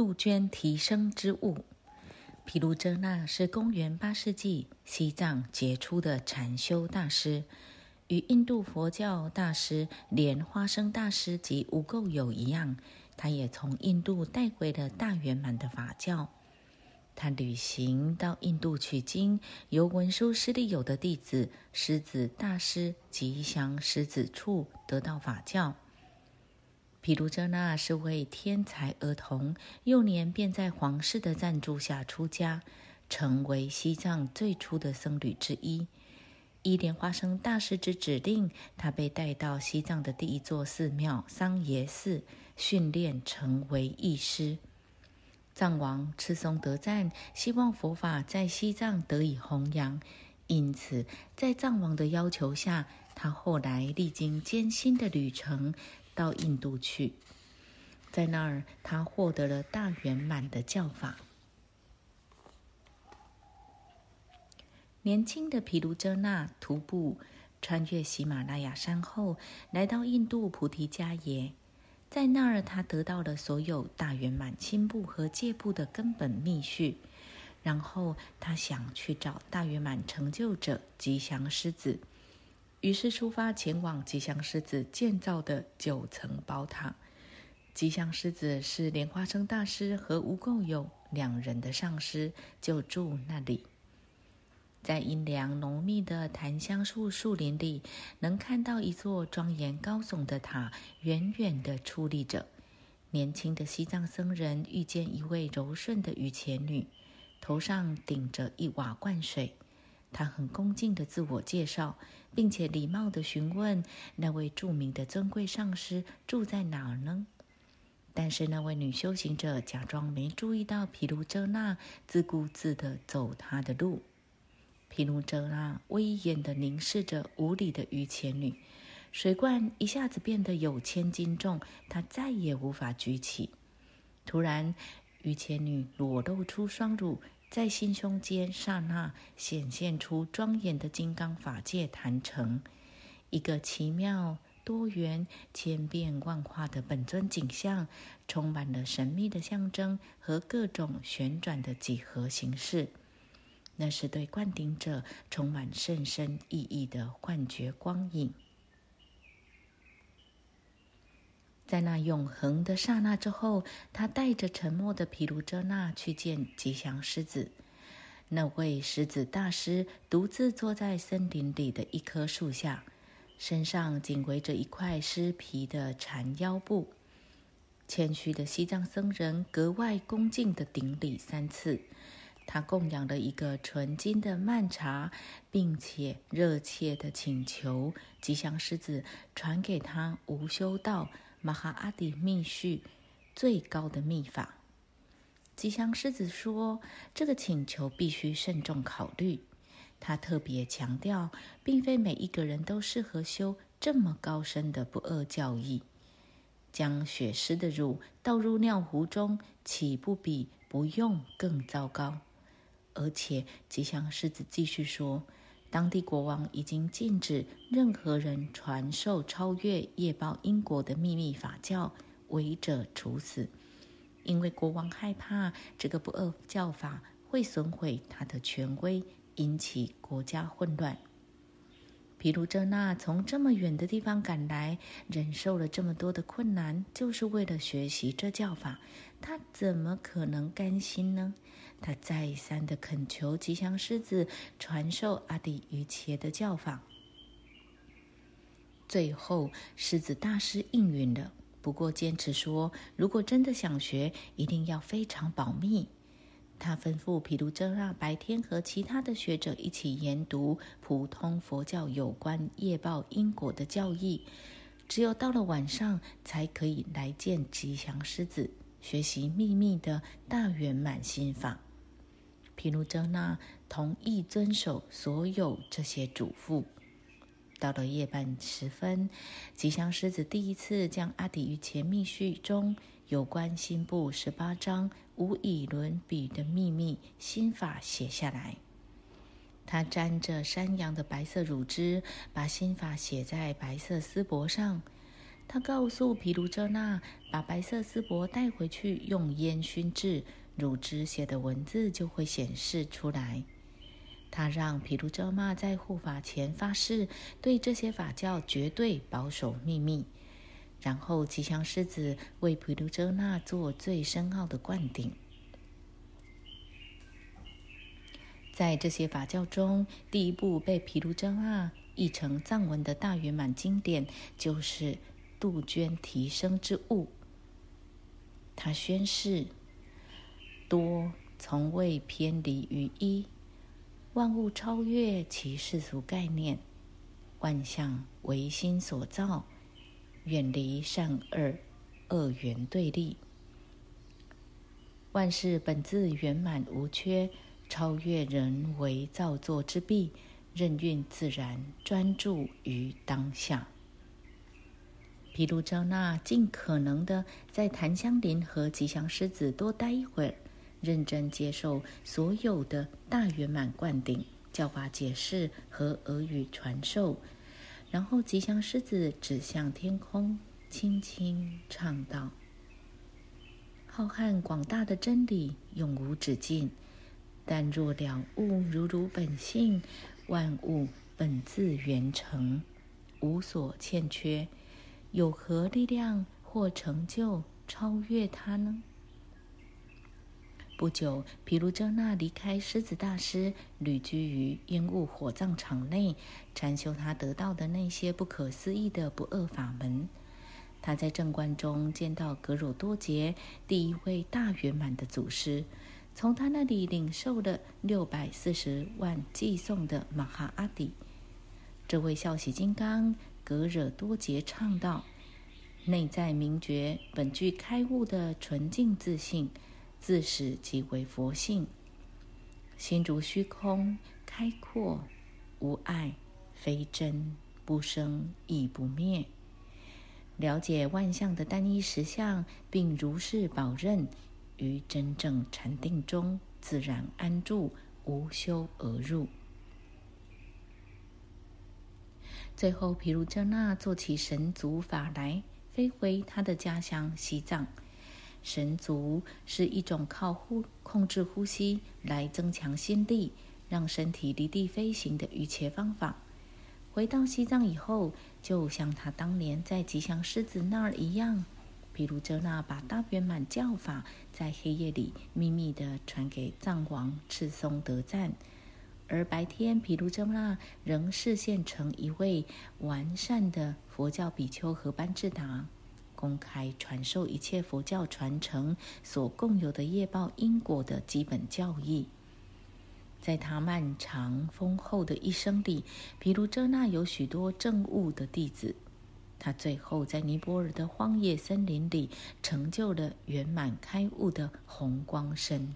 杜鹃提升之物。毗卢遮那是公元八世纪西藏杰出的禅修大师，与印度佛教大师莲花生大师及无垢友一样，他也从印度带回了大圆满的法教。他旅行到印度取经，由文殊师利友的弟子狮子大师吉祥狮子处得到法教。毗卢遮那是位天才儿童，幼年便在皇室的赞助下出家，成为西藏最初的僧侣之一。依莲花生大师之指令，他被带到西藏的第一座寺庙桑耶寺训练，成为义师。藏王赤松德赞希望佛法在西藏得以弘扬，因此在藏王的要求下，他后来历经艰辛的旅程。到印度去，在那儿他获得了大圆满的教法。年轻的毗卢遮那徒步穿越喜马拉雅山后，来到印度菩提迦耶，在那儿他得到了所有大圆满心部和戒部的根本密序。然后他想去找大圆满成就者吉祥狮子。于是出发前往吉祥狮子建造的九层宝塔。吉祥狮子是莲花生大师和无垢友两人的上师，就住那里。在阴凉浓密的檀香树树林里，能看到一座庄严高耸的塔远远地矗立着。年轻的西藏僧人遇见一位柔顺的雨前女，头上顶着一瓦罐水。他很恭敬地自我介绍，并且礼貌地询问那位著名的尊贵上师住在哪儿呢？但是那位女修行者假装没注意到毗卢遮那，自顾自地走他的路。毗卢遮那威严地凝视着无礼的于前女，水罐一下子变得有千斤重，他再也无法举起。突然，于前女裸露出双乳。在心胸间，刹那显现出庄严的金刚法界坛城，一个奇妙多元、千变万化的本尊景象，充满了神秘的象征和各种旋转的几何形式。那是对灌顶者充满甚深意义的幻觉光影。在那永恒的刹那之后，他带着沉默的毗卢遮那去见吉祥狮子。那位狮子大师独自坐在森林里的一棵树下，身上紧围着一块湿皮的缠腰布。谦虚的西藏僧人格外恭敬地顶礼三次。他供养了一个纯金的曼茶，并且热切地请求吉祥狮子传给他无修道。马哈阿底密续最高的秘法，吉祥狮子说：“这个请求必须慎重考虑。”他特别强调，并非每一个人都适合修这么高深的不恶教义。将血狮的乳倒入尿壶中，岂不比不用更糟糕？而且，吉祥狮子继续说。当地国王已经禁止任何人传授超越业报因果的秘密法教，违者处死。因为国王害怕这个不恶教法会损毁他的权威，引起国家混乱。毗卢遮那从这么远的地方赶来，忍受了这么多的困难，就是为了学习这教法，他怎么可能甘心呢？他再三的恳求吉祥狮子传授阿底于切的教法。最后，狮子大师应允了，不过坚持说，如果真的想学，一定要非常保密。他吩咐毗卢遮那白天和其他的学者一起研读普通佛教有关业报因果的教义，只有到了晚上才可以来见吉祥狮子，学习秘密的大圆满心法。毗卢遮那同意遵守所有这些嘱咐。到了夜半时分，吉祥狮子第一次将阿底于前密序中有关心部十八章无以伦比的秘密心法写下来。他沾着山羊的白色乳汁，把心法写在白色丝帛上。他告诉毗卢遮那，把白色丝帛带回去，用烟熏制，乳汁写的文字就会显示出来。他让毗卢遮那在护法前发誓，对这些法教绝对保守秘密。然后吉祥狮子为毗卢遮那做最深奥的灌顶。在这些法教中，第一部被毗卢遮那译成藏文的大圆满经典，就是杜鹃提升之物。他宣誓：多从未偏离于一，万物超越其世俗概念，万象唯心所造。远离善恶恶缘对立，万事本自圆满无缺，超越人为造作之弊，任运自然，专注于当下。毗卢遮那尽可能的在檀香林和吉祥狮子多待一会儿，认真接受所有的大圆满灌顶、教法解释和俄语传授。然后，吉祥狮子指向天空，轻轻唱道：“浩瀚广大的真理永无止境，但若了悟如如本性，万物本自圆成，无所欠缺，有何力量或成就超越它呢？”不久，毗卢遮那离开狮子大师，旅居于烟雾火葬场内，禅修他得到的那些不可思议的不二法门。他在正观中见到格罗多杰，第一位大圆满的祖师，从他那里领受了六百四十万寄送的马哈阿底。这位孝喜金刚格惹多杰唱道：“内在明觉，本具开悟的纯净自信。”自始即为佛性，心如虚空，开阔无碍，非真不生亦不灭。了解万象的单一实相，并如是保任，于真正禅定中自然安住，无修而入。最后，毗卢遮那做起神足法来，飞回他的家乡西藏。神足是一种靠呼控制呼吸来增强心力，让身体离地飞行的一切方法。回到西藏以后，就像他当年在吉祥狮子那儿一样，毗卢遮那把大圆满教法在黑夜里秘密地传给藏王赤松德赞，而白天毗卢遮那仍视现成一位完善的佛教比丘和班智达。公开传授一切佛教传承所共有的业报因果的基本教义。在他漫长丰厚的一生里，毗卢遮那有许多正悟的弟子。他最后在尼泊尔的荒野森林里成就了圆满开悟的红光身。